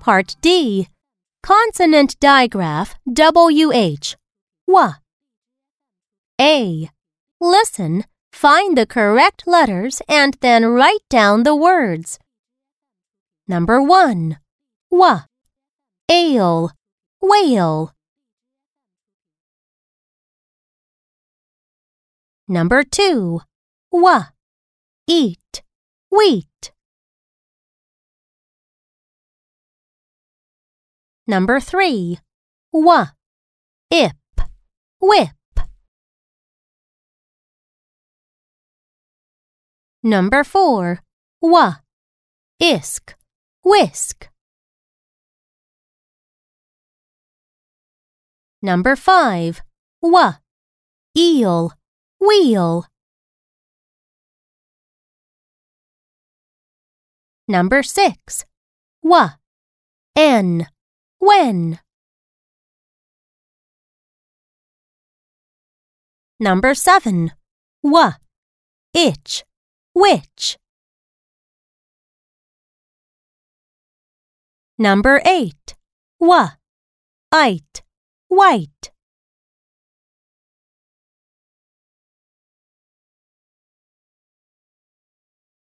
Part D. Consonant digraph WH. Wa. A. Listen, find the correct letters, and then write down the words. Number 1. Wa. Ale. Whale. Number 2. Wa. Eat. Wheat. Number 3. Wa. Ip. Whip. Number 4. Wa. Isk. Whisk. Number 5. Wa. Eel. Wheel. Number 6. Wa. N. When. Number 7. Wa. Itch. Which. Number 8. Wa. It. White.